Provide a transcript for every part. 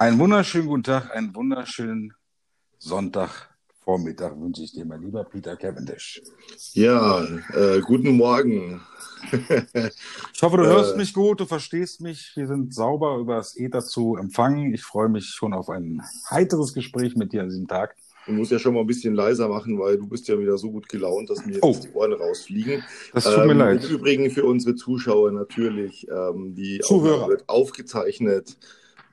Einen wunderschönen guten Tag, einen wunderschönen Sonntagvormittag wünsche ich dir, mein lieber Peter Cavendish. Ja, äh, guten Morgen. ich hoffe, du hörst mich gut, du verstehst mich. Wir sind sauber über das Ether zu empfangen. Ich freue mich schon auf ein heiteres Gespräch mit dir an diesem Tag. Du musst ja schon mal ein bisschen leiser machen, weil du bist ja wieder so gut gelaunt, dass mir jetzt Oh. die Ohren rausfliegen. Das tut mir Ähm, leid. Im Übrigen für unsere Zuschauer natürlich, ähm, die Zuhörer. Wird aufgezeichnet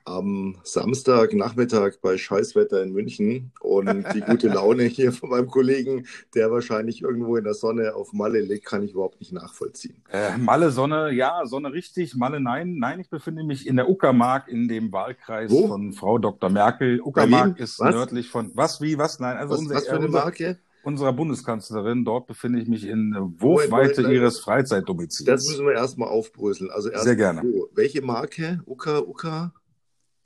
am Samstagnachmittag bei Scheißwetter in München. Und die gute Laune hier von meinem Kollegen, der wahrscheinlich irgendwo in der Sonne auf Malle liegt, kann ich überhaupt nicht nachvollziehen. Äh, Malle Sonne, ja, Sonne richtig, Malle nein. Nein, ich befinde mich in der Uckermark in dem Wahlkreis Wo? von Frau Dr. Merkel. Uckermark ist Was? nördlich von, was, wie, was? Nein, also Was, unser, was für eine unser, Marke? unserer Bundeskanzlerin. Dort befinde ich mich in äh, Wurfweite ihres Das Freizeitdomizils. müssen wir erstmal aufbröseln. Also erst Sehr gerne. Wo? Welche Marke? Uka, Uka?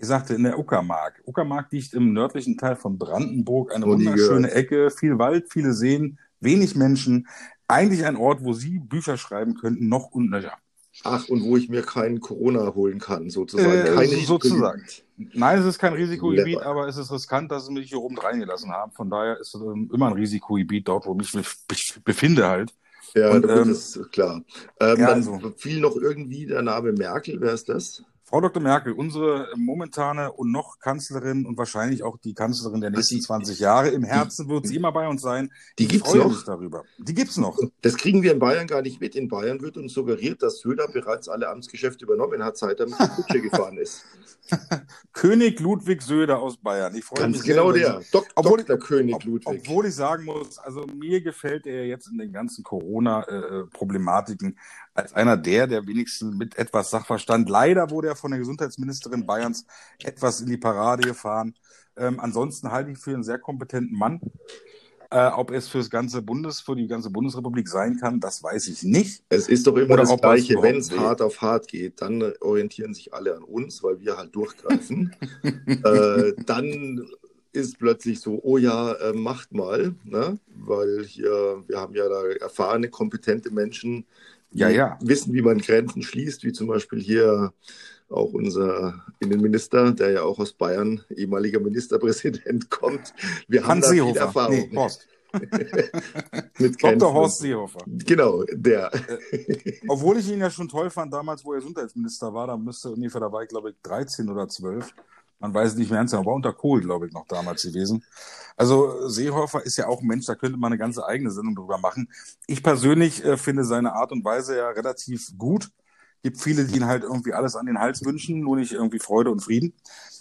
Ich sagte in der Uckermark. Uckermark liegt im nördlichen Teil von Brandenburg, eine nie wunderschöne. Ecke, viel Wald, viele Seen, wenig Menschen. Eigentlich ein Ort, wo Sie Bücher schreiben könnten, noch und nöcher. Ach, und wo ich mir keinen Corona holen kann, sozusagen. Äh, Keine sozusagen. Nein, es ist kein Risikogebiet, Clever. aber es ist riskant, dass sie mich hier oben reingelassen haben. Von daher ist es ähm, immer ein Risikogebiet dort, wo ich mich be- befinde halt. Ja, Und, ähm, das ist klar. Ähm, ja, dann also- fiel noch irgendwie der Name Merkel. Wer ist das? Frau Dr. Merkel, unsere momentane und noch Kanzlerin und wahrscheinlich auch die Kanzlerin der nächsten die- 20 Jahre. Im Herzen wird sie immer bei uns sein. Die ich gibt's freue noch? darüber. Die gibt's noch. Das kriegen wir in Bayern gar nicht mit. In Bayern wird uns suggeriert, dass Söder bereits alle Amtsgeschäfte übernommen hat, seit er mit der Kutsche gefahren ist. König Ludwig Söder aus Bayern. Ich freue Ganz mich sehr genau über der. Dok Obwohl- Dr. König Ob, Ludwig. obwohl ich sagen muss, also mir gefällt er jetzt in den ganzen Corona-Problematiken als einer der, der wenigstens mit etwas Sachverstand. Leider wurde er von der Gesundheitsministerin Bayerns etwas in die Parade gefahren. Ähm, ansonsten halte ich für einen sehr kompetenten Mann. Äh, ob es fürs ganze Bundes, für die ganze Bundesrepublik sein kann, das weiß ich nicht. Es ist doch immer Oder das Gleiche. Wenn es hart auf hart geht, dann orientieren sich alle an uns, weil wir halt durchgreifen. äh, dann ist plötzlich so, oh ja, äh, macht mal, ne? weil hier, wir haben ja da erfahrene, kompetente Menschen, die Ja, ja. wissen, wie man Grenzen schließt, wie zum Beispiel hier auch unser Innenminister, der ja auch aus Bayern, ehemaliger Ministerpräsident, kommt. Wir haben Hans da viel Seehofer. Erfahrung Nee, Horst. Dr. Horst Seehofer. Genau, der. Obwohl ich ihn ja schon toll fand damals, wo er Gesundheitsminister war, da müsste ungefähr, da ich glaube ich 13 oder 12. Man weiß es nicht mehr ganz genau, war unter Kohl, glaube ich, noch damals gewesen. Also Seehofer ist ja auch ein Mensch, da könnte man eine ganze eigene Sendung drüber machen. Ich persönlich äh, finde seine Art und Weise ja relativ gut. Gibt viele, die ihn halt irgendwie alles an den Hals wünschen, nur nicht irgendwie Freude und Frieden.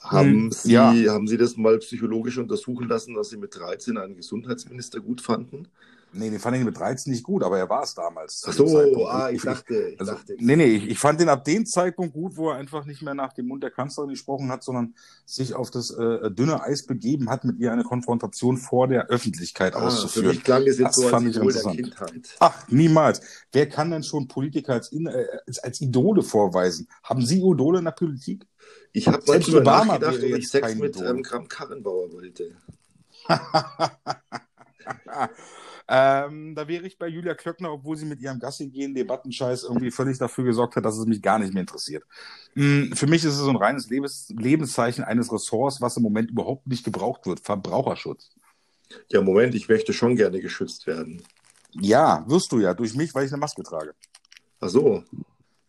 Haben Hm, Sie, ja. haben Sie das mal psychologisch untersuchen lassen, dass Sie mit 13 einen Gesundheitsminister gut fanden? Nee, den fand ich mit 13 nicht gut, aber er war es damals. Ach so, ah, ich dachte, ich Also, dachte. nee, nee, ich, ich fand den ab dem Zeitpunkt gut, wo er einfach nicht mehr nach dem Mund der Kanzlerin gesprochen hat, sondern sich auf das äh, dünne Eis begeben hat, mit ihr eine Konfrontation vor der Öffentlichkeit Ah, für auszuführen. mich klang das jetzt Das so als fand ich Idol der interessant. Kindheit. Ach, niemals. Wer kann denn schon Politiker als, äh, als, als Idole vorweisen? Haben Sie Idole in der Politik? Ich habe Selbst Obama nachgedacht, ob ich Sex mit ähm, Kram Karrenbauer wollte. ähm, da wäre ich bei Julia Klöckner, obwohl sie mit ihrem Gassi gehen Debattenscheiß irgendwie völlig dafür gesorgt hat, dass es mich gar nicht mehr interessiert. Mm, Für mich ist es so ein reines Lebens Lebenszeichen eines Ressorts, was im Moment überhaupt nicht gebraucht wird. Verbraucherschutz. Ja, Moment, ich möchte schon gerne geschützt werden. Ja, wirst du ja, durch mich, weil ich eine Maske trage. Ach so.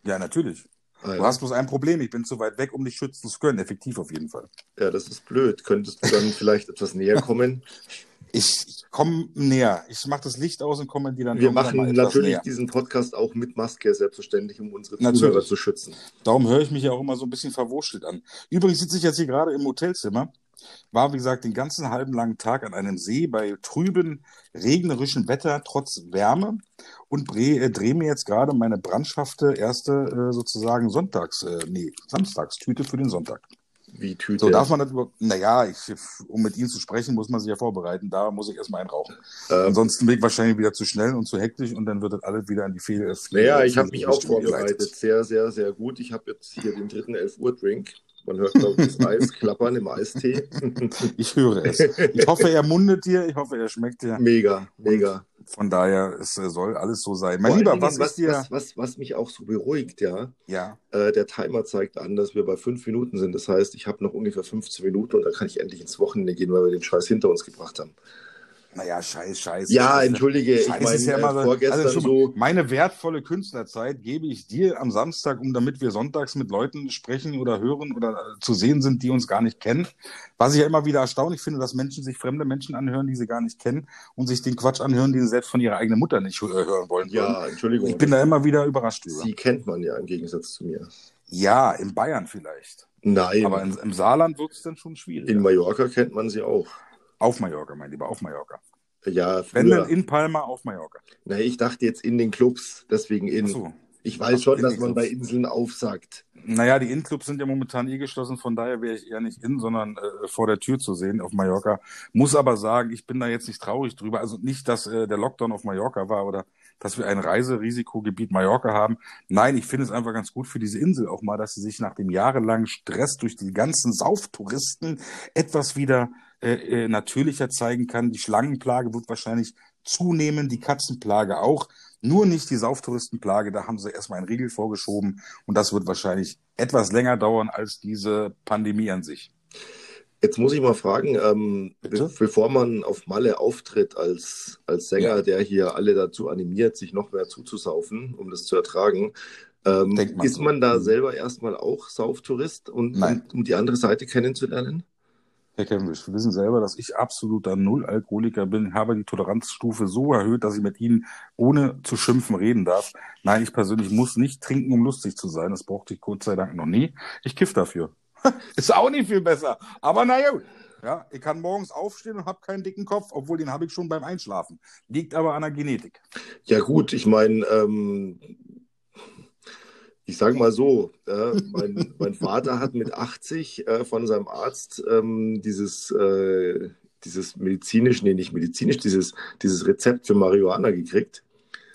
Ja, natürlich. Ah, Du hast bloß ein Problem, ich bin zu weit weg, um dich schützen zu können. Effektiv auf jeden Fall. ja, das ist blöd. Könntest du dann vielleicht etwas näher kommen? Ich, ich komme näher. Ich mache das Licht aus und komme dir dann Wir machen natürlich näher. diesen Podcast auch mit Maske, selbstverständlich, um unsere Natürlich. Zuhörer zu schützen. Darum höre ich mich ja auch immer so ein bisschen verwurschtelt an. Übrigens sitze ich jetzt hier gerade im Hotelzimmer. War, wie gesagt, den ganzen halben langen Tag an einem See bei trüben, regnerischem Wetter, trotz Wärme und äh, drehe mir jetzt gerade meine brandschafte erste äh, sozusagen Sonntags, äh, nee, Samstagstüte für den Sonntag. Wie Tüte. So darf man das überhaupt, naja, ich, um mit Ihnen zu sprechen, muss man sich ja vorbereiten. Da muss ich erstmal einrauchen. ähm, Ansonsten bin ich wahrscheinlich wieder zu schnell und zu hektisch und dann wird das alles wieder in die Fehl. naja, ich habe mich auch vorbereitet. Sehr, sehr, sehr gut. Ich habe jetzt hier den dritten 11 Uhr Drink. Man hört, glaube ich, das Eis klappern im Eistee. ich höre es. Ich hoffe, er mundet dir. Ich hoffe, er schmeckt dir. Mega, mega. Von daher, es äh, soll alles so sein. Mein Vor Lieber, Dingen, was, was, dir... was, was, was mich auch so beruhigt, ja. Ja. Äh, der Timer zeigt an, dass wir bei fünf Minuten sind. Das heißt, ich habe noch ungefähr 15 Minuten und dann kann ich endlich ins Wochenende gehen, weil wir den Scheiß hinter uns gebracht haben. Naja, scheiß, scheiß. Ja, entschuldige, Scheiß ich meine, ja äh, vorgestern also so. Meine wertvolle Künstlerzeit gebe ich dir am Samstag, um damit wir sonntags mit Leuten sprechen oder hören oder äh, zu sehen sind, die uns gar nicht kennen. Was ich ja immer wieder erstaunlich finde, dass Menschen sich fremde Menschen anhören, die sie gar nicht kennen und sich den Quatsch anhören, den sie selbst von ihrer eigenen Mutter nicht hören wollen. Ja, Entschuldigung. Ich bin da immer wieder überrascht drüber. Sie kennt man ja im Gegensatz zu mir. Ja, in Bayern vielleicht. Nein. Aber in, im Saarland wird es dann schon schwierig. In Mallorca kennt man sie auch. Auf Mallorca, mein Lieber, auf Mallorca. Ja, früher. Wenn denn in Palma auf Mallorca. Na, ich dachte jetzt in den Clubs, deswegen in. So. Ich weiß Ach, schon, dass man bei Inseln aufsagt. Naja, die Innenclubs sind ja momentan eh geschlossen, von daher wäre ich eher nicht in, sondern äh, vor der Tür zu sehen auf Mallorca. Muss aber sagen, ich bin da jetzt nicht traurig drüber. Also nicht, dass äh, der Lockdown auf Mallorca war oder dass wir ein Reiserisikogebiet Mallorca haben. Nein, ich finde es einfach ganz gut für diese Insel auch mal, dass sie sich nach dem jahrelangen Stress durch die ganzen Sauftouristen etwas wieder äh, äh, natürlicher zeigen kann. Die Schlangenplage wird wahrscheinlich zunehmen, die Katzenplage auch. Nur nicht die Sauftouristenplage, da haben sie erstmal einen Riegel vorgeschoben und das wird wahrscheinlich etwas länger dauern als diese Pandemie an sich. Jetzt muss ich mal fragen, ähm, be bevor man auf Malle auftritt als, als Sänger, ja. der hier alle dazu animiert, sich noch mehr zuzusaufen, um das zu ertragen, ähm, ist man da mhm. selber erstmal auch Sauftourist und, und um die andere Seite kennenzulernen? Herr Cavendish, wir wissen selber, dass ich absoluter Null-Alkoholiker bin, habe die Toleranzstufe so erhöht, dass ich mit Ihnen ohne zu schimpfen reden darf. Nein, ich persönlich muss nicht trinken, um lustig zu sein. Das brauchte ich Gott sei Dank noch nie. Ich kiff dafür. Ist auch nicht viel besser. Aber naja, ja, ich kann morgens aufstehen und habe keinen dicken Kopf, obwohl den habe ich schon beim Einschlafen. Liegt aber an der Genetik. Ja gut, ich meine, ähm, ich sage mal so, äh, mein, mein, Vater hat mit 80 äh, von seinem Arzt ähm, dieses, äh, dieses medizinisch, nee, nicht medizinisch, dieses, dieses Rezept für Marihuana gekriegt.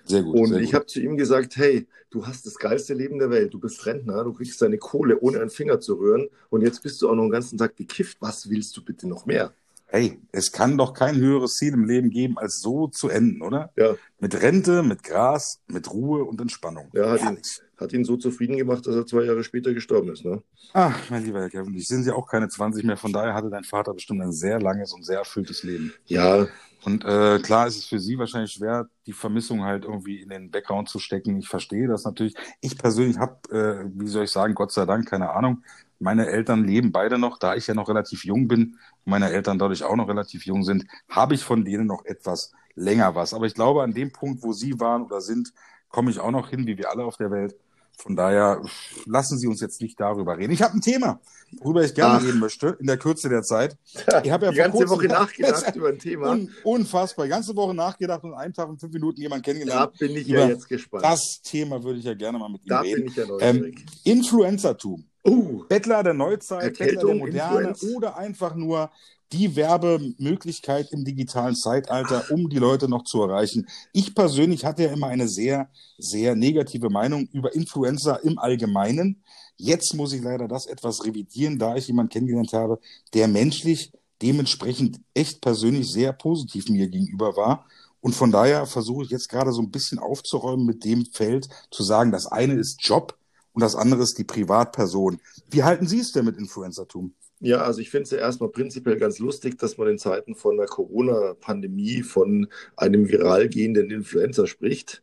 Sehr gut. Und sehr ich habe zu ihm gesagt, hey, du hast das geilste Leben der Welt, du bist Rentner, du kriegst deine Kohle, ohne einen Finger zu rühren und jetzt bist du auch noch den ganzen Tag gekifft. Was willst du bitte noch mehr? Hey, es kann doch kein höheres Ziel im Leben geben, als so zu enden, oder? Ja. Mit Rente, mit Gras, mit Ruhe und Entspannung. Ja, hat ihn, hat ihn so zufrieden gemacht, dass er zwei Jahre später gestorben ist, ne? Ach, mein lieber Herr Kevin, ich sind ja auch keine 20 mehr, von daher hatte dein Vater bestimmt ein sehr langes und sehr erfülltes Leben. Ja. Und äh, klar ist es für Sie wahrscheinlich schwer, die Vermissung halt irgendwie in den Background zu stecken. Ich verstehe das natürlich. Ich persönlich habe, äh, wie soll ich sagen, Gott sei Dank, keine Ahnung, meine Eltern leben beide noch, da ich ja noch relativ jung bin und meine Eltern dadurch auch noch relativ jung sind, habe ich von denen noch etwas länger was. Aber ich glaube, an dem Punkt, wo sie waren oder sind, komme ich auch noch hin, wie wir alle auf der Welt. Von daher lassen Sie uns jetzt nicht darüber reden. Ich habe ein Thema, worüber ich gerne Ach. reden möchte, in der Kürze der Zeit. Ich habe ja die ganze Woche nachgedacht über ein Thema. Un unfassbar. Die ganze Woche nachgedacht und einen Tag und fünf Minuten jemanden kennengelernt. Da bin ich ja jetzt gespannt. Das Thema würde ich ja gerne mal mit Ihnen da reden. Bin ich ja neugierig. Ähm, Influencertum. Uh, Bettler der Neuzeit, Erkältung, Bettler der Moderne Influenz. oder einfach nur die Werbemöglichkeit im digitalen Zeitalter, um die Leute noch zu erreichen. Ich persönlich hatte ja immer eine sehr, sehr negative Meinung über Influencer im Allgemeinen. Jetzt muss ich leider das etwas revidieren, da ich jemanden kennengelernt habe, der menschlich dementsprechend echt persönlich sehr positiv mir gegenüber war. Und von daher versuche ich jetzt gerade so ein bisschen aufzuräumen mit dem Feld, zu sagen, das eine ist Job, und das andere ist die Privatperson. Wie halten Sie es denn mit Influencertum? Ja, also ich finde es ja erstmal prinzipiell ganz lustig, dass man in Zeiten von der Corona-Pandemie von einem viral gehenden Influencer spricht.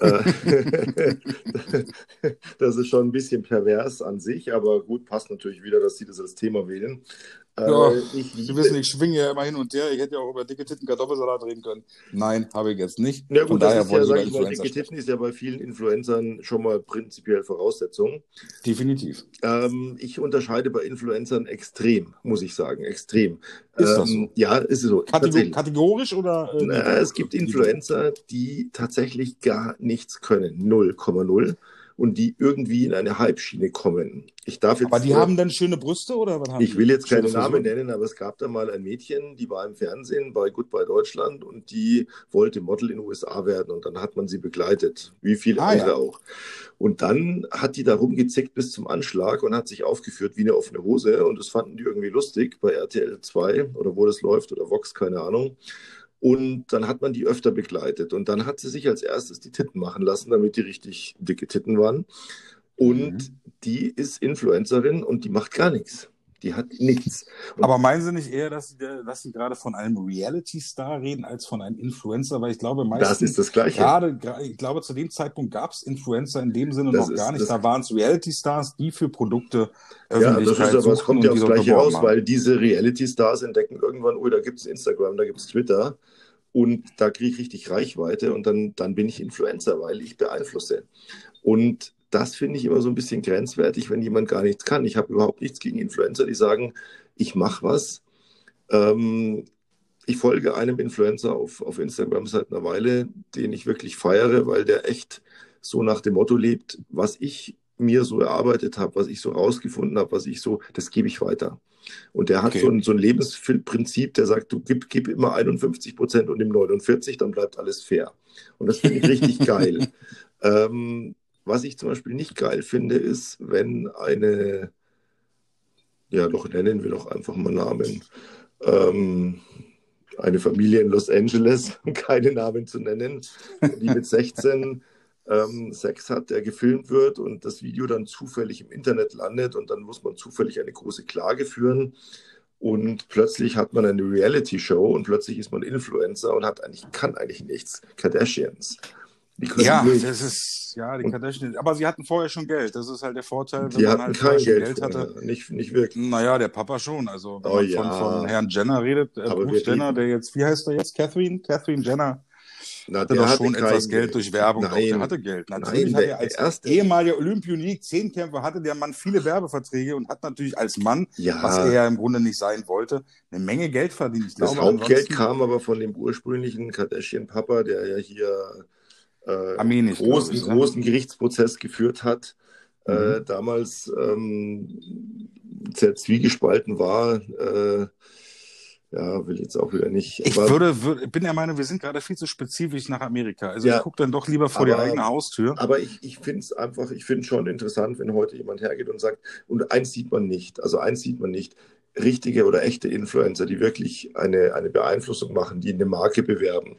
Äh, das ist schon ein bisschen pervers an sich, aber gut, passt natürlich wieder, dass Sie das als Thema wählen. Ja, äh, ich Sie wissen, ich schwinge ja immer hin und her. Ich hätte ja auch über dicke Titten Kartoffelsalat reden können. Nein, habe ich jetzt nicht. Ja, gut, Von daher das ist ja, sag ich mal, dicke Titten ist ja bei vielen Influencern schon mal prinzipiell Voraussetzung. Definitiv. Ähm, ich unterscheide bei Influencern extrem, muss ich sagen, extrem. Ist ähm, das so? Ja, ist es so. Kategor kategorisch oder? Äh, Na, es gibt Influencer, die tatsächlich gar nichts können. 0,0 und die irgendwie in eine Halbschiene kommen. Ich darf jetzt aber die haben dann schöne Brüste oder was haben Ich will jetzt keine Schöne Namen nennen, aber es gab da mal ein Mädchen, die war im Fernsehen bei Goodbye Deutschland und die wollte Model in den USA werden und dann hat man sie begleitet, wie viele Ah, andere ja. auch. Und dann hat die da rumgezickt bis zum Anschlag und hat sich aufgeführt wie eine offene Hose und das fanden die irgendwie lustig bei RTL 2 oder wo das läuft oder Vox, keine Ahnung. Und dann hat man die öfter begleitet. Und dann hat sie sich als erstes die Titten machen lassen, damit die richtig dicke Titten waren. Und Mhm. die ist Influencerin und die macht gar nichts. Die hat nichts. Und Aber meinen Sie nicht eher, dass Sie, dass Sie gerade von einem Reality-Star reden als von einem Influencer? Weil ich glaube, das meistens, ist das Gleiche. gerade, ich glaube, zu dem Zeitpunkt gab es Influencer in dem Sinne Das noch ist- gar nicht. das- Da waren es Reality-Stars, die für Produkte Ja, das ist aber, es kommt ja aufs Gleiche raus, haben. weil diese Reality-Stars entdecken irgendwann, oh, da gibt es Instagram, da gibt es Twitter und da kriege ich richtig Reichweite und dann, dann bin ich Influencer, weil ich beeinflusse. Und das finde ich immer so ein bisschen grenzwertig, wenn jemand gar nichts kann. Ich habe überhaupt nichts gegen Influencer, die sagen, ich mache was. Ähm, ich folge einem Influencer auf, auf Instagram seit einer Weile, den ich wirklich feiere, weil der echt so nach dem Motto lebt, was ich mir so erarbeitet habe, was ich so rausgefunden habe, was ich so, das gebe ich weiter. Und der hat Okay. so ein, so ein Lebensprinzip, der sagt, du gib, gib immer 51 Prozent und nimm 49, dann bleibt alles fair. Und das finde ich richtig geil. Ähm, was ich zum Beispiel nicht geil finde, ist, wenn eine, ja doch nennen wir doch einfach mal Namen, ähm, eine Familie in Los Angeles, um keine Namen zu nennen, die mit 16 ähm, Sex hat, der gefilmt wird und das Video dann zufällig im Internet landet und dann muss man zufällig eine große Klage führen und plötzlich hat man eine Reality-Show und plötzlich ist man Influencer und hat eigentlich, kann eigentlich nichts. Kardashians. Die können Ja, nicht. das ist, ja, die Kardashians. Aber sie hatten vorher schon Geld. Das ist halt der Vorteil, wenn Die man hatten halt kein Geld, Geld hatte. vorher. Nicht, nicht wirklich. Naja, der Papa schon. Also, wenn Oh man ja. von, von Herrn Jenner redet, äh, Bruce Jenner, der jetzt, wie heißt er jetzt? Catherine? Catherine Jenner. Na, Hatte der doch hatte schon etwas Geld durch Werbung. Doch, der Nein. hatte Geld. Natürlich Nein, hat der- er als ehemaliger Olympionik, Zehnkämpfer, hatte der Mann viele Werbeverträge und hat natürlich als Mann, Ja. was er ja im Grunde nicht sein wollte, eine Menge Geld verdient. Ich Das glaube, Hauptgeld kam aber von dem ursprünglichen Kardashian-Papa, der ja hier äh, Armenisch, großen, ich, ne? großen Gerichtsprozess geführt hat. Mhm. Äh, damals ähm, sehr zwiegespalten war. Äh, ja, will jetzt auch wieder nicht. Ich würde, würde, bin der Meinung, wir sind gerade viel zu spezifisch nach Amerika. Also Ja. ich gucke dann doch lieber vor die Aber- eigene Haustür. Aber ich, ich finde es einfach, ich finde schon interessant, wenn heute jemand hergeht und sagt, und eins sieht man nicht, also eins sieht man nicht, richtige oder echte Influencer, die wirklich eine, eine Beeinflussung machen, die eine Marke bewerben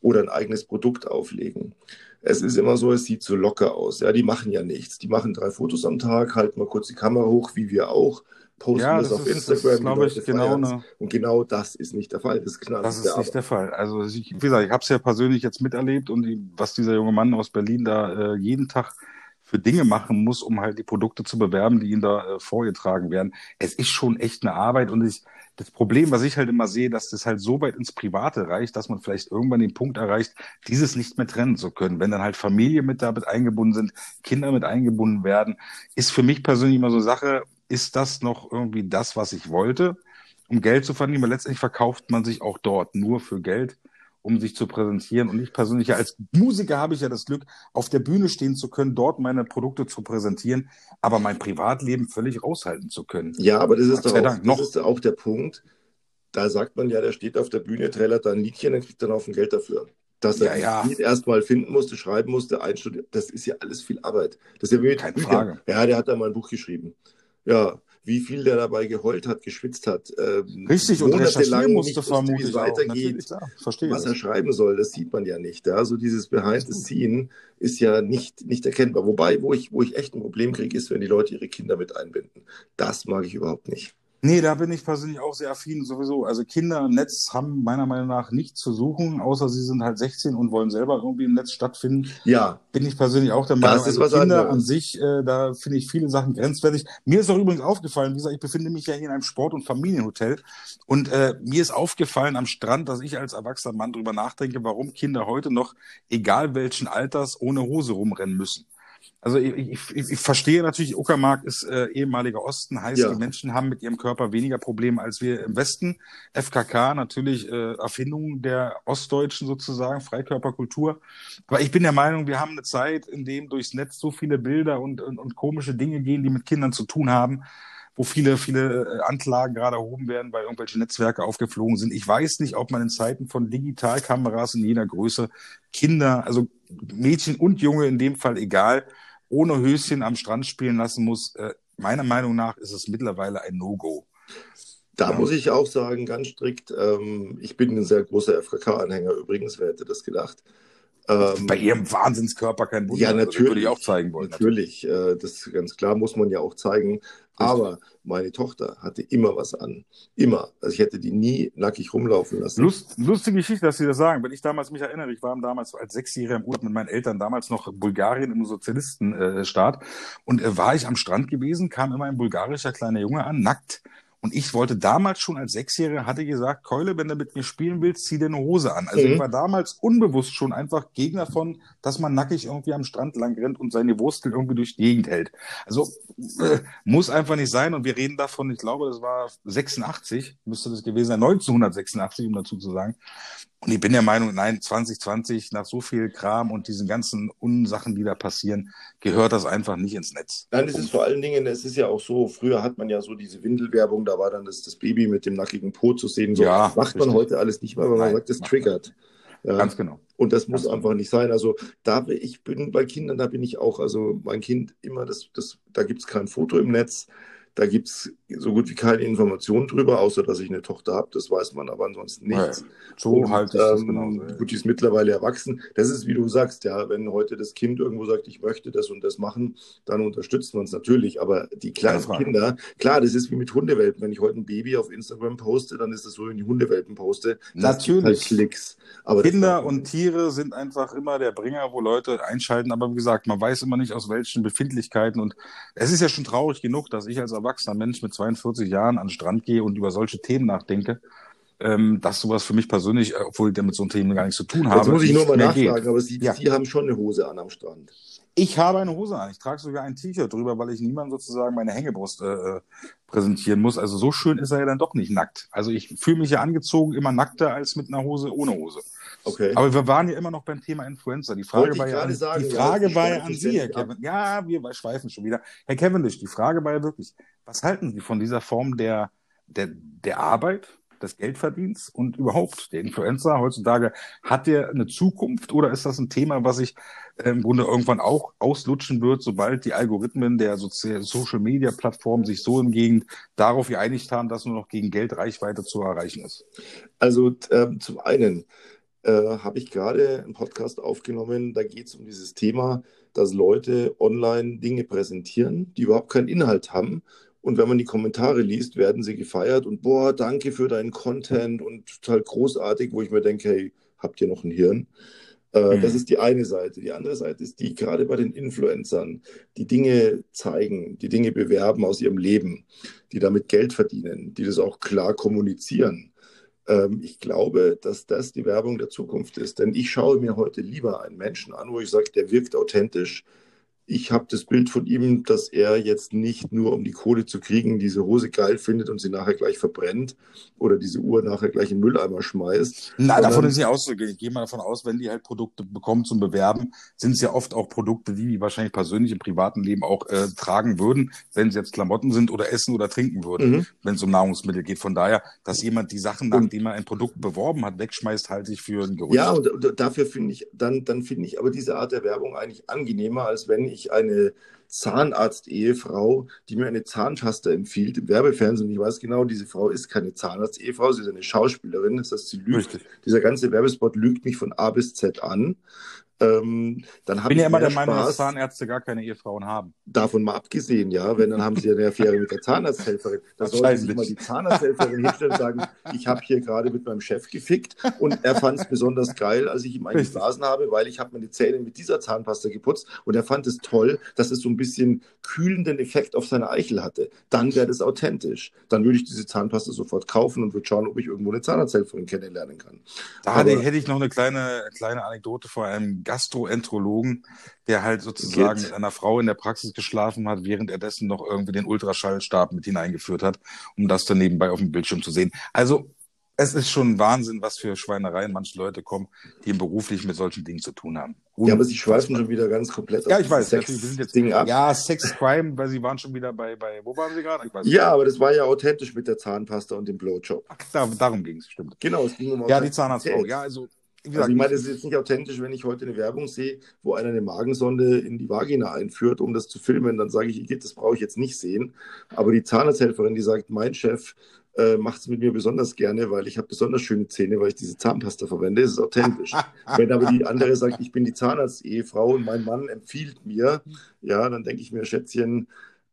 oder ein eigenes Produkt auflegen. Es ist immer so, es sieht so locker aus. Ja, die machen ja nichts. Die machen drei Fotos am Tag, halten mal kurz die Kamera hoch, wie wir auch, posten Ja, das, das auf ist, das Instagram. ist genau eine, Und genau das ist nicht der Fall. Das, Das ist der nicht der Arbeit. Fall. Also ich, wie gesagt, ich habe es ja persönlich jetzt miterlebt und die, was dieser junge Mann aus Berlin da äh, jeden Tag für Dinge machen muss, um halt die Produkte zu bewerben, die ihm da äh, vorgetragen werden. Es ist schon echt eine Arbeit und ich, das Problem, was ich halt immer sehe, dass das halt so weit ins Private reicht, dass man vielleicht irgendwann den Punkt erreicht, dieses nicht mehr trennen zu können. Wenn dann halt Familie mit damit eingebunden sind, Kinder mit eingebunden werden, ist für mich persönlich immer so Sache, ist das noch irgendwie das, was ich wollte? um Geld zu verdienen, weil letztendlich verkauft man sich auch dort nur für Geld, um sich zu präsentieren. Und ich persönlich, als Musiker habe ich ja das Glück, auf der Bühne stehen zu können, dort meine Produkte zu präsentieren, aber mein Privatleben völlig raushalten zu können. Ja, aber das ist, doch auch, Dank, das noch. ist auch der Punkt. Da sagt man ja, der steht auf der Bühne, trällert da ein Liedchen, dann kriegt er noch ein Geld dafür. Dass er Ja, ja. erstmal finden musste, schreiben musste, einstudieren, das ist ja alles viel Arbeit. Das ist ja Keine. Frage. Ja, der hat da mal ein Buch geschrieben. Ja, wie viel der dabei geheult hat, geschwitzt hat. Ähm, Richtig, und recherchieren musste wusste, wie vermutlich es weitergeht. Verstehe Was er schreiben soll, das sieht man ja nicht. Ja? Also dieses Behind the Scene ist ja nicht, nicht erkennbar. Wobei, wo ich, wo ich echt ein Problem kriege, ist, wenn die Leute ihre Kinder mit einbinden. Das mag ich überhaupt nicht. Nee, da bin ich persönlich auch sehr affin sowieso. Also Kinder im Netz haben meiner Meinung nach nichts zu suchen, außer sie sind halt 16 und wollen selber irgendwie im Netz stattfinden. Ja, bin ich persönlich auch der Das Meinung. ist also was Kinder anderes. an sich, äh, da finde ich viele Sachen grenzwertig. Mir ist auch übrigens aufgefallen, wie gesagt, ich befinde mich ja hier in einem Sport- und Familienhotel und äh, mir ist aufgefallen am Strand, dass ich als erwachsener Mann drüber nachdenke, warum Kinder heute noch, egal welchen Alters, ohne Hose rumrennen müssen. Also ich, ich, ich, verstehe natürlich, Uckermark ist äh, ehemaliger Osten, heißt, Ja. die Menschen haben mit ihrem Körper weniger Probleme als wir im Westen. FKK natürlich äh, Erfindung der Ostdeutschen sozusagen, Freikörperkultur. Aber ich bin der Meinung, wir haben eine Zeit, in dem durchs Netz so viele Bilder und, und, und komische Dinge gehen, die mit Kindern zu tun haben, wo viele, viele äh, Anklagen gerade erhoben werden, weil irgendwelche Netzwerke aufgeflogen sind. Ich weiß nicht, ob man in Zeiten von Digitalkameras in jeder Größe Kinder, also Mädchen und Junge in dem Fall egal, ohne Höschen am Strand spielen lassen muss. Äh, meiner Meinung nach ist es mittlerweile ein No-Go. Da Ja. muss ich auch sagen, ganz strikt, ähm, ich bin ein sehr großer FKK-Anhänger übrigens, wer hätte das gedacht? Ähm, Bei ihrem Wahnsinnskörper kein Wunder. Ja, Also, natürlich. würde ich auch zeigen wollen. Natürlich, äh, das ist ganz klar, muss man ja auch zeigen. Aber meine Tochter hatte immer was an. Immer. Also ich hätte die nie nackig rumlaufen lassen. Lust, lustige Geschichte, dass Sie das sagen. Wenn ich damals mich erinnere, ich war damals als Sechsjähriger im Urlaub mit meinen Eltern, damals noch Bulgarien im Sozialistenstaat. Und äh, war ich am Strand gewesen, kam immer ein bulgarischer kleiner Junge an, nackt. Und ich wollte damals schon als Sechsjähriger, hatte gesagt, Keule, wenn du mit mir spielen willst, zieh dir eine Hose an. Also Mhm. ich war damals unbewusst schon einfach Gegner von, dass man nackig irgendwie am Strand lang rennt und seine Wurstel irgendwie durch die Gegend hält. Also äh, muss einfach nicht sein. Und wir reden davon, ich glaube, das war 86, müsste das gewesen sein, 1986, um dazu zu sagen. Und ich bin der Meinung, nein, 2020, nach so viel Kram und diesen ganzen Unsachen, die da passieren, gehört das einfach nicht ins Netz. Nein, es ist vor allen Dingen, es ist ja auch so, früher hat man ja so diese Windelwerbung, da war dann das, das Baby mit dem nackigen Po zu sehen. So Ja, macht man richtig. heute alles nicht mehr, weil man Nein, sagt, das triggert. Ja. Ganz genau. Und das muss Ganz einfach nicht sein. Also da ich bin bei Kindern, da bin ich auch, also mein Kind immer, das, das, da gibt es kein Foto im Netz, da gibt es so gut wie keine Informationen drüber, außer dass ich eine Tochter habe, das weiß man aber ansonsten nichts. So Und, halte ich das ähm, genauso. ja. Gut, die ist mittlerweile erwachsen. Das ist, wie du sagst, ja, wenn heute das Kind irgendwo sagt, ich möchte das und das machen, dann unterstützen wir uns natürlich. Aber die kleinen. Kinder, klar, das ist wie mit Hundewelpen. Wenn ich heute ein Baby auf Instagram poste, dann ist das so, wenn ich Hundewelpen poste. Gibt Natürlich. Halt Klicks. Aber Kinder man und. Tiere sind einfach immer der Bringer, wo Leute einschalten. Aber wie gesagt, man weiß immer nicht, aus welchen Befindlichkeiten. Und es ist ja schon traurig genug, dass ich als erwachsener Mensch mit 42 Jahren an den Strand gehe und über solche Themen nachdenke. Ähm, dass sowas für mich persönlich, äh, obwohl ich damit so ein Thema gar nichts zu tun habe, Jetzt muss ich nur mal nachfragen, geht. aber Sie, Ja. Sie haben schon eine Hose an am Strand. Ich habe eine Hose an. Ich trage sogar ein T-Shirt drüber, weil ich niemandem sozusagen meine Hängebrust äh, äh, präsentieren muss. Also so schön ist er ja dann doch nicht nackt. Also ich fühle mich ja angezogen immer nackter als mit einer Hose ohne Hose. Okay. Aber wir waren ja immer noch beim Thema Influencer. Die Frage war ja an, sagen, die ja, Frage Sie war ja an Sie, Herr. Kevin. Ja, wir schweifen schon wieder. Herr Cavendish, die Frage war ja wirklich, was halten Sie von dieser Form der, der, der Arbeit, des Geldverdienst und überhaupt der Influencer heutzutage? Hat der eine Zukunft oder ist das ein Thema, was sich äh, im Grunde irgendwann auch auslutschen wird, sobald die Algorithmen der Sozi Social Media Plattformen sich so im Gegend darauf geeinigt haben, dass nur noch gegen Geld Reichweite zu erreichen ist? Also ähm, zum einen äh, habe ich gerade einen Podcast aufgenommen, da geht es um dieses Thema, dass Leute online Dinge präsentieren, die überhaupt keinen Inhalt haben. Und wenn man die Kommentare liest, werden sie gefeiert und boah, danke für deinen Content und total großartig, wo ich mir denke, hey, habt ihr noch ein Hirn? Äh, Mhm. Das ist die eine Seite. Die andere Seite ist die, gerade bei den Influencern, die Dinge zeigen, die Dinge bewerben aus ihrem Leben, die damit Geld verdienen, die das auch klar kommunizieren. Ähm, ich glaube, dass das die Werbung der Zukunft ist. Denn ich schaue mir heute lieber einen Menschen an, wo ich sage, der wirkt authentisch. Ich habe das Bild von ihm, dass er jetzt nicht nur, um die Kohle zu kriegen, diese Hose geil findet und sie nachher gleich verbrennt oder diese Uhr nachher gleich in den Mülleimer schmeißt. Sondern- davon ist nicht auszugehen. Ich gehe mal davon aus, wenn die halt Produkte bekommen zum Bewerben, sind es ja oft auch Produkte, die die wahrscheinlich persönlich im privaten Leben auch äh, tragen würden, wenn es jetzt Klamotten sind oder essen oder trinken würden, Mhm. wenn es um Nahrungsmittel geht. Von daher, dass jemand die Sachen, Und- nachdem er ein Produkt beworben hat, wegschmeißt, halte ich für ein Gerücht. Ja, und, und dafür finde ich, dann, dann finde ich aber diese Art der Werbung eigentlich angenehmer, als wenn ich eine Zahnarzt-Ehefrau, die mir eine Zahnpasta empfiehlt im Werbefernsehen. Ich weiß genau, diese Frau ist keine Zahnarzt-Ehefrau, sie ist eine Schauspielerin. Das heißt, sie lügt. Richtig. Dieser ganze Werbespot lügt mich von A bis Z an. Ähm, dann Ich habe bin ich ja immer der Meinung, dass Spaß, Zahnärzte gar keine Ehefrauen haben. davon mal abgesehen, ja, wenn, dann haben sie eine Affäre mit der Zahnarzthelferin. Da sollte sich mal die Zahnarzthelferin hinstellen und sagen, ich habe hier gerade mit meinem Chef gefickt und er fand es besonders geil, als ich ihm eingeblasen habe, weil ich habe meine Zähne mit dieser Zahnpasta geputzt und er fand es toll, dass es so ein bisschen kühlenden Effekt auf seine Eichel hatte. Dann wäre das authentisch. Dann würde ich diese Zahnpasta sofort kaufen und würde schauen, ob ich irgendwo eine Zahnarzthelferin kennenlernen kann. Da Aber- hätte ich noch eine kleine, kleine Anekdote vor einem Gastroenterologen, der halt sozusagen Geht. mit einer Frau in der Praxis geschlafen hat, während er dessen noch irgendwie den Ultraschallstab mit hineingeführt hat, um das dann nebenbei auf dem Bildschirm zu sehen. Also es ist schon Wahnsinn, was für Schweinereien manche Leute kommen, die beruflich mit solchen Dingen zu tun haben. Ja, aber sie schweifen schon wieder ganz komplett Ja, auf ich weiß, natürlich, wir sind jetzt, Sex-Ding ab. ja, Sex Crime, weil sie waren schon wieder bei, bei, wo waren sie gerade? Ich weiß nicht. Ja, aber das war ja authentisch mit der Zahnpasta und dem Blowjob. Ach, da, darum ging es, stimmt. Genau, es ging um Ja, die Zahnarztfrau, ja, also, gesagt, Also ich meine, es ist jetzt nicht authentisch, wenn ich heute eine Werbung sehe, wo einer eine Magensonde in die Vagina einführt, um das zu filmen, dann sage ich, das brauche ich jetzt nicht sehen. Aber die Zahnarzthelferin, die sagt, mein Chef äh, macht es mit mir besonders gerne, weil ich habe besonders schöne Zähne, weil ich diese Zahnpasta verwende, ist es authentisch. wenn aber die andere sagt, ich bin die Zahnarzt-Ehefrau und mein Mann empfiehlt mir, ja, dann denke ich mir, Schätzchen,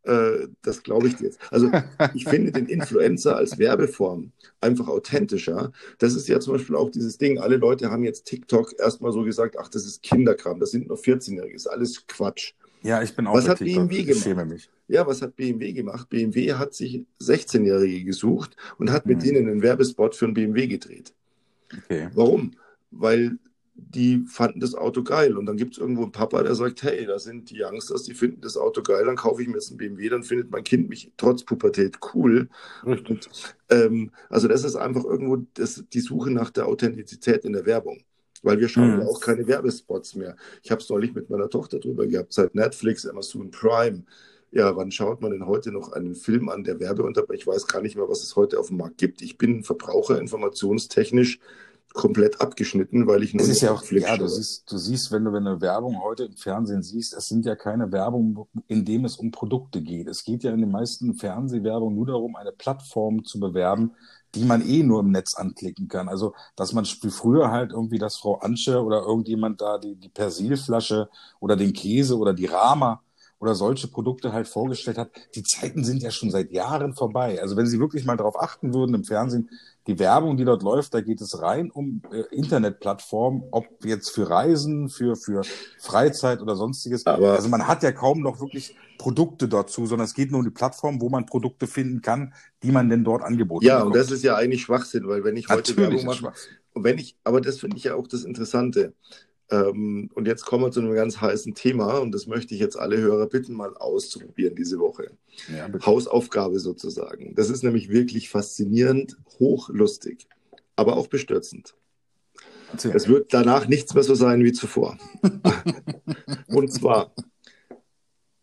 äh, das glaube ich dir jetzt. Also ich finde den Influencer als Werbeform einfach authentischer. Das ist ja zum Beispiel auch dieses Ding, alle Leute haben jetzt TikTok erstmal so gesagt, ach, das ist Kinderkram, das sind nur 14-Jährige, ist alles Quatsch. ja, ich bin auch Was hat TikTok. BMW Ich gemacht? schäme mich. Ja, was hat BMW gemacht? BMW hat sich 16-Jährige gesucht und hat mit Hm. denen einen Werbespot für einen BMW gedreht. Okay. Warum? Weil die fanden das Auto geil. Und dann gibt es irgendwo einen Papa, der sagt, hey, da sind die Youngsters, die finden das Auto geil, dann kaufe ich mir jetzt einen BMW, dann findet mein Kind mich trotz Pubertät cool. Richtig. Ähm, also das ist einfach irgendwo das, die Suche nach der Authentizität in der Werbung. Weil wir schauen Mhm. ja auch keine Werbespots mehr. Ich habe es neulich mit meiner Tochter drüber gehabt, seit Netflix, Amazon Prime. Ja, wann schaut man denn heute noch einen Film an, der Werbeunterbrechung? Ich weiß gar nicht mehr, was es heute auf dem Markt gibt. Ich bin Verbraucher informationstechnisch komplett abgeschnitten, weil ich nur Es ist ja auch, Netflix ja, du siehst, du siehst, wenn du, wenn du Werbung heute im Fernsehen siehst, es sind ja keine Werbung, in dem es um Produkte geht. Es geht ja in den meisten Fernsehwerbungen nur darum, eine Plattform zu bewerben, die man eh nur im Netz anklicken kann. Also, dass man wie früher halt irgendwie, dass Frau Ansche oder irgendjemand da die, die Persilflasche oder den Käse oder die Rama oder solche Produkte halt vorgestellt hat. Die Zeiten sind ja schon seit Jahren vorbei. Also wenn Sie wirklich mal darauf achten würden im Fernsehen, die Werbung, die dort läuft, da geht es rein um äh, Internetplattformen, ob jetzt für Reisen, für, für Freizeit oder sonstiges. Aber- also man hat ja kaum noch wirklich Produkte dazu, sondern es geht nur um die Plattform, wo man Produkte finden kann, die man denn dort angeboten Ja, und bekommt. das ist ja eigentlich Schwachsinn, weil wenn ich heute Natürlich Werbung mache. Und wenn ich, aber das finde ich ja auch das Interessante. Ähm, und jetzt kommen wir zu einem ganz heißen Thema und das möchte ich jetzt alle Hörer bitten, mal auszuprobieren diese Woche. Ja. Hausaufgabe sozusagen. Das ist nämlich wirklich faszinierend, hochlustig, aber auch bestürzend. Erzähl. Es wird danach nichts mehr so sein wie zuvor. und zwar,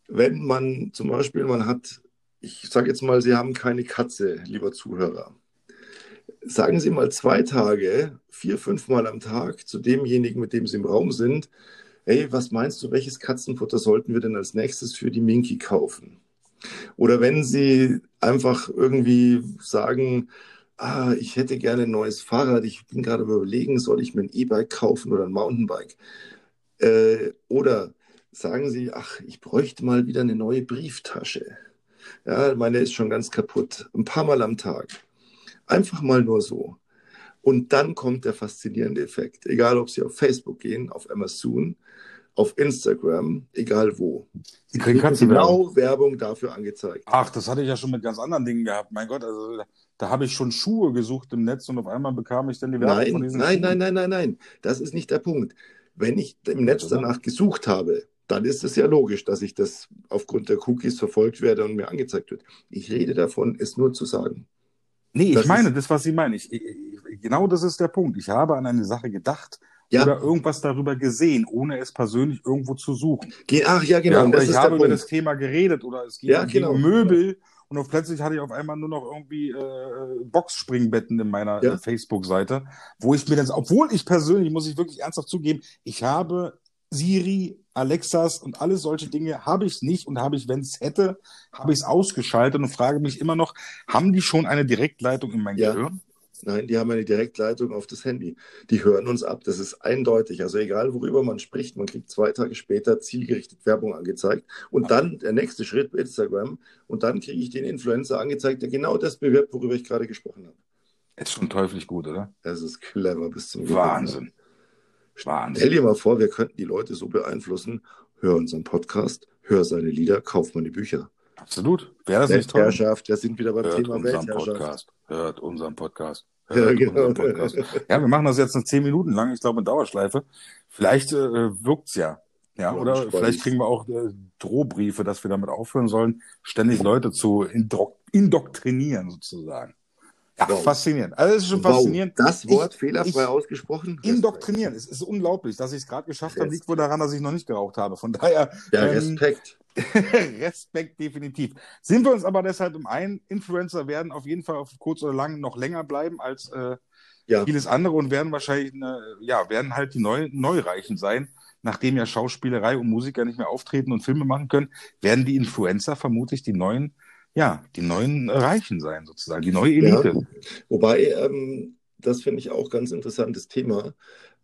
wenn man zum Beispiel, man hat, ich sage jetzt mal, Sie haben keine Katze, lieber Zuhörer. Sagen Sie mal zwei Tage, vier, fünf Mal am Tag zu demjenigen, mit dem Sie im Raum sind, hey, was meinst du, welches Katzenfutter sollten wir denn als nächstes für die Minky kaufen? Oder wenn Sie einfach irgendwie sagen, ah, ich hätte gerne ein neues Fahrrad, ich bin gerade überlegen, soll ich mir ein E-Bike kaufen oder ein Mountainbike? Äh, oder sagen Sie, ach, ich bräuchte mal wieder eine neue Brieftasche. Ja, meine ist schon ganz kaputt. Ein paar Mal am Tag. Einfach mal nur so. Und dann kommt der faszinierende Effekt. Egal, ob Sie auf Facebook gehen, auf Amazon, auf Instagram, egal wo. Sie kriegen Katzenwerbung. genau Werbung dafür angezeigt. Ach, das hatte ich ja schon mit ganz anderen Dingen gehabt. Mein Gott, also da, habe ich schon Schuhe gesucht im Netz und auf einmal bekam ich dann die Werbung Nein, von diesen nein, Schuhen. nein, nein, nein, nein. Das ist nicht der Punkt. Wenn ich im Netz Oder? danach gesucht habe, dann ist es ja logisch, dass ich das aufgrund der Cookies verfolgt werde und mir angezeigt wird. Ich rede davon, es nur zu sagen. Nee, ich Das meine, ist- das, was Sie meinen. Ich, ich, genau das ist der Punkt. Ich habe an eine Sache gedacht Ja. oder irgendwas darüber gesehen, ohne es persönlich irgendwo zu suchen. Ge ach ja, genau. ja, oder ich habe über das Thema geredet oder es ging, Ja, ging genau. um Möbel und auf plötzlich hatte ich auf einmal nur noch irgendwie äh, Boxspringbetten in meiner Ja. äh, Facebook-Seite, wo ich mir dann, obwohl ich persönlich, muss ich wirklich ernsthaft zugeben, ich habe Siri, Alexas und alles solche Dinge habe ich nicht und habe ich, wenn es hätte, habe ich es ausgeschaltet und frage mich immer noch, haben die schon eine Direktleitung in mein Ja. Gehirn? Nein, die haben eine Direktleitung auf das Handy. Die hören uns ab. Das ist eindeutig. Also egal, worüber man spricht, man kriegt zwei Tage später zielgerichtet Werbung angezeigt. Und dann der nächste Schritt, Instagram. Und dann kriege ich den Influencer angezeigt, der genau das bewirbt, worüber ich gerade gesprochen habe. Ist schon teuflisch gut, oder? Das ist clever bis zum Wahnsinn. Stell Wahnsinn. dir mal vor, wir könnten die Leute so beeinflussen. Hör unseren Podcast, hör seine Lieder, kauf meine Bücher. Absolut. Wäre das nicht toll? Weltherrschaft, wir sind wieder beim Hört Thema unseren Weltherrschaft. Podcast. Hört unseren Podcast. Ja, Hört genau. unseren Podcast. Ja, wir machen das jetzt noch zehn Minuten lang, ich glaube in Dauerschleife. Vielleicht äh, wirkt's ja. Ja, Ja, oder vielleicht kriegen wir auch äh, Drohbriefe, dass wir damit aufhören sollen, ständig Leute zu indok indoktrinieren sozusagen. Ja, Wow. faszinierend. Also es ist schon Wow, faszinierend. das Wort Ich- fehlerfrei ich- ausgesprochen. Indoktrinieren. Es ist unglaublich, dass ich es gerade geschafft habe. Liegt wohl daran, dass ich noch nicht geraucht habe. Von daher Ja, ähm, Respekt. Respekt definitiv. Sind wir uns aber deshalb im einen, Influencer werden auf jeden Fall auf kurz oder lang noch länger bleiben als äh, Ja, vieles andere und werden wahrscheinlich, eine, ja, werden halt die Neu Neureichen sein. Nachdem ja Schauspielerei und Musiker nicht mehr auftreten und Filme machen können, werden die Influencer vermutlich die neuen, ja, die neuen Reichen sein sozusagen, die neue Elite. wobei, ähm, das finde ich auch ganz interessantes Thema.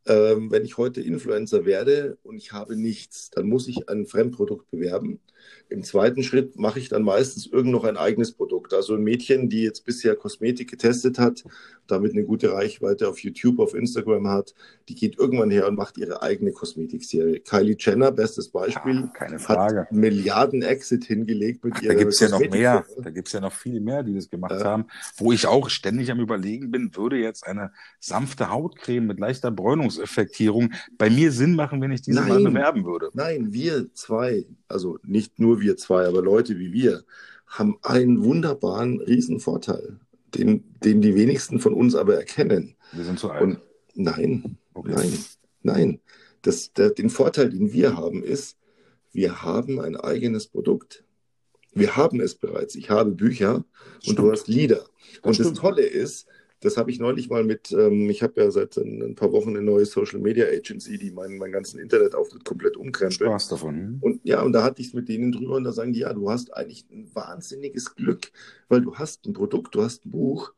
Ähm, wenn ich heute Influencer werde und ich habe nichts, dann muss ich ein Fremdprodukt bewerben. Im zweiten Schritt mache ich dann meistens irgend noch ein eigenes Produkt. Also ein Mädchen, die jetzt bisher Kosmetik getestet hat, damit eine gute Reichweite auf YouTube, auf Instagram hat, die geht irgendwann her und macht ihre eigene Kosmetikserie. Kylie Jenner, bestes Beispiel, Ja, keine Frage. hat Milliarden Exit hingelegt mit Ach, ihrer da gibt's ja noch mehr. Da gibt's ja noch viel mehr, die das gemacht Ja. haben. Wo ich auch ständig am Überlegen bin, würde jetzt eine sanfte Hautcreme mit leichter Bräunungseffektierung bei mir Sinn machen, wenn ich diese mal Nein. bewerben würde. Nein, wir zwei, also nicht nur wir zwei, aber Leute wie wir, haben einen wunderbaren Riesenvorteil, den, den die wenigsten von uns aber erkennen. Wir sind zu alt. Und nein, Okay. nein, nein. Das, der, den Vorteil, den wir haben, ist, wir haben ein eigenes Produkt. Wir haben es bereits. Ich habe Bücher und Stimmt. du hast Lieder. und das stimmt. Tolle ist, das habe ich neulich mal mit, ähm, ich habe ja seit ein, ein paar Wochen eine neue Social Media Agency, die meinen, meinen ganzen Internetauftritt komplett umkrempelt. Spaß davon. hm? Und ja, und da hatte ich es mit denen drüber und da sagen die, ja, du hast eigentlich ein wahnsinniges Glück, weil du hast ein Produkt, du hast ein Buch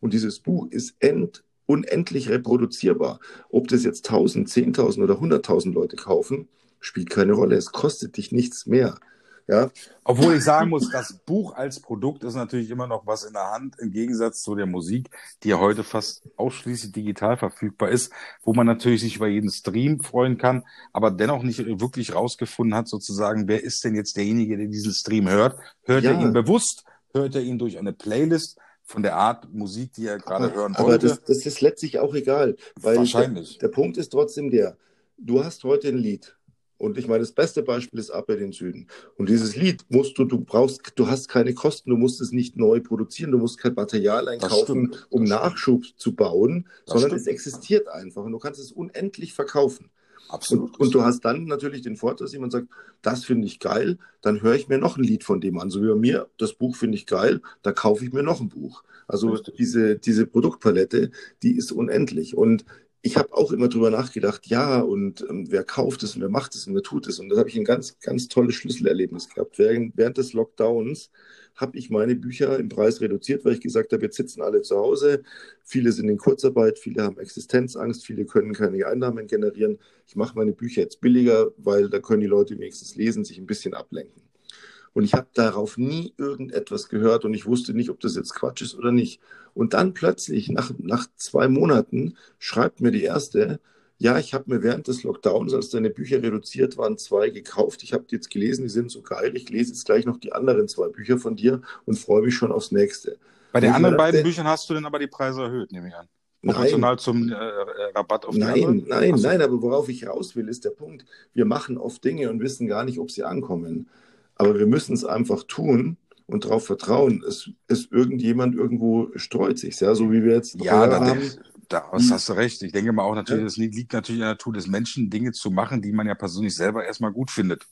und dieses Buch ist end, unendlich reproduzierbar. Ob das jetzt 1000, 10.000 oder 100.000 Leute kaufen, spielt keine Rolle. Es kostet dich nichts mehr. Ja, Obwohl ich sagen muss, das Buch als Produkt ist natürlich immer noch was in der Hand, im Gegensatz zu der Musik, die ja heute fast ausschließlich digital verfügbar ist, wo man natürlich sich über jeden Stream freuen kann, aber dennoch nicht wirklich rausgefunden hat, sozusagen, wer ist denn jetzt derjenige, der diesen Stream hört? Hört Ja. er ihn bewusst? Hört er ihn durch eine Playlist von der Art Musik, die er gerade hören aber wollte? das, das ist letztlich auch egal. Weil Wahrscheinlich. Der, der Punkt ist trotzdem der, du hast heute ein Lied. Und ich meine, das beste Beispiel ist Ab in den Süden. Und dieses Lied musst du, du brauchst, du hast keine Kosten, du musst es nicht neu produzieren, du musst kein Material einkaufen, stimmt, um das stimmt. Nachschub zu bauen, Das sondern stimmt. es existiert einfach und du kannst es unendlich verkaufen. Absolut. Und, und du hast dann natürlich den Vorteil, dass jemand sagt, das finde ich geil, dann höre ich mir noch ein Lied von dem an. So wie bei mir, das Buch finde ich geil, da kaufe ich mir noch ein Buch. Also Richtig. diese, diese Produktpalette, die ist unendlich. Und ich habe auch immer drüber nachgedacht, ja, und ähm, wer kauft es und wer macht es und wer tut es. Und da habe ich ein ganz, ganz tolles Schlüsselerlebnis gehabt. Während, während des Lockdowns habe ich meine Bücher im Preis reduziert, weil ich gesagt habe, jetzt sitzen alle zu Hause, viele sind in Kurzarbeit, viele haben Existenzangst, viele können keine Einnahmen generieren. Ich mache meine Bücher jetzt billiger, weil da können die Leute wenigstens lesen, sich ein bisschen ablenken. Und ich habe darauf nie irgendetwas gehört und ich wusste nicht, ob das jetzt Quatsch ist oder nicht. Und dann plötzlich, nach, nach zwei Monaten, schreibt mir die erste, ja, ich habe mir während des Lockdowns, als deine Bücher reduziert waren, zwei gekauft. Ich habe die jetzt gelesen, die sind so geil. Ich lese jetzt gleich noch die anderen zwei Bücher von dir und freue mich schon aufs nächste. Bei den anderen beiden dachte- Büchern hast du denn aber die Preise erhöht, nehme ich an. Nein, Proportional zum äh, Rabatt auf die Nein, anderen? nein, so. nein, aber worauf ich raus will, ist der Punkt, wir machen oft Dinge und wissen gar nicht, ob sie ankommen. Aber wir müssen es einfach tun und darauf vertrauen. Es ist irgendjemand irgendwo streut sich, ja, so wie wir jetzt Ja, da, haben. da das hast du recht. Ich denke mal auch natürlich, Ja. es liegt liegt natürlich in der Natur des Menschen, Dinge zu machen, die man ja persönlich selber erstmal gut findet.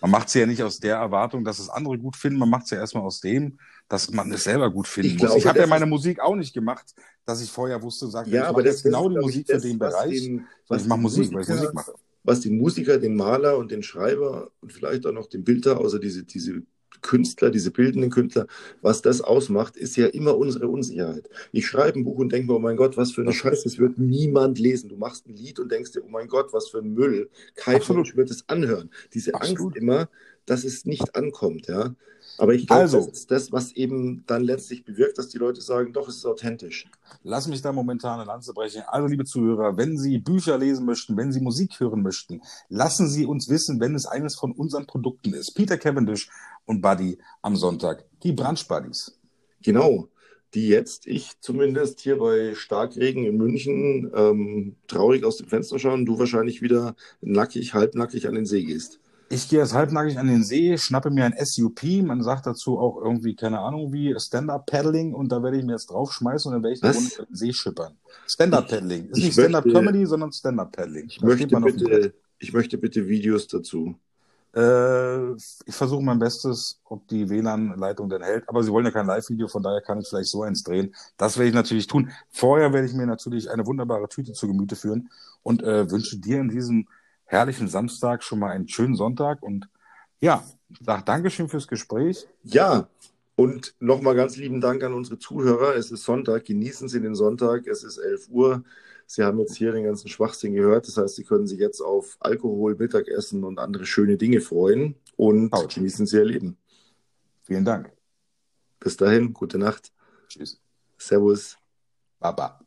Man macht sie ja nicht aus der Erwartung, dass es andere gut finden, man macht sie ja erstmal aus dem, dass man es selber gut finden Ich muss. glaube, ich habe ja meine Musik auch nicht gemacht, dass ich vorher wusste und sagte, Ja, ich aber mache das jetzt genau die Musik das, für den Bereich. den- ich mache Musik, weil ich Musik mache. Was den Musiker, den Maler und den Schreiber und vielleicht auch noch den Bilder, außer diese, diese Künstler, diese bildenden Künstler, was das ausmacht, ist ja immer unsere Unsicherheit. Ich schreibe ein Buch und denke mir, oh mein Gott, was für eine Scheiße, das wird niemand lesen. Du machst ein Lied und denkst dir, oh mein Gott, was für ein Müll. Kein Absolut. Mensch wird es anhören. Diese Absolut. Angst immer, dass es nicht ankommt, ja. Aber ich glaube, Also. das ist das, was eben dann letztlich bewirkt, dass die Leute sagen, doch, es ist authentisch. Lass mich da momentan eine Lanze brechen. Also, liebe Zuhörer, wenn Sie Bücher lesen möchten, wenn Sie Musik hören möchten, lassen Sie uns wissen, wenn es eines von unseren Produkten ist. Peter Cavendish und Buddy am Sonntag, die Brunch Buddies. Genau, die jetzt, ich zumindest hier bei Starkregen in München, ähm, traurig aus dem Fenster schauen, du wahrscheinlich wieder nackig, halbnackig an den See gehst. Ich gehe jetzt halbnackig an den See, schnappe mir ein SUP, man sagt dazu auch irgendwie, keine Ahnung wie, Stand-Up-Paddling und da werde ich mir jetzt draufschmeißen und dann werde ich eine Runde den See schippern. Stand-Up-Paddling. Ist Ich nicht Stand-Up-Comedy, sondern Stand-Up-Paddling. Ich möchte, bitte, ich möchte bitte Videos dazu. Äh, ich versuche mein Bestes, ob die WLAN-Leitung denn hält. Aber Sie wollen ja kein Live-Video, von daher kann ich vielleicht so eins drehen. Das werde ich natürlich tun. Vorher werde ich mir natürlich eine wunderbare Tüte zu Gemüte führen und äh, wünsche dir in diesem herrlichen Samstag schon mal einen schönen Sonntag. Und ja, sag Dankeschön fürs Gespräch. Ja, und nochmal ganz lieben Dank an unsere Zuhörer. Es ist Sonntag, genießen Sie den Sonntag. Es ist 11 Uhr. Sie haben jetzt hier den ganzen Schwachsinn gehört. Das heißt, Sie können sich jetzt auf Alkohol, Mittagessen und andere schöne Dinge freuen und Couch. genießen Sie Ihr Leben. Vielen Dank. Bis dahin, gute Nacht. Tschüss. Servus. Baba.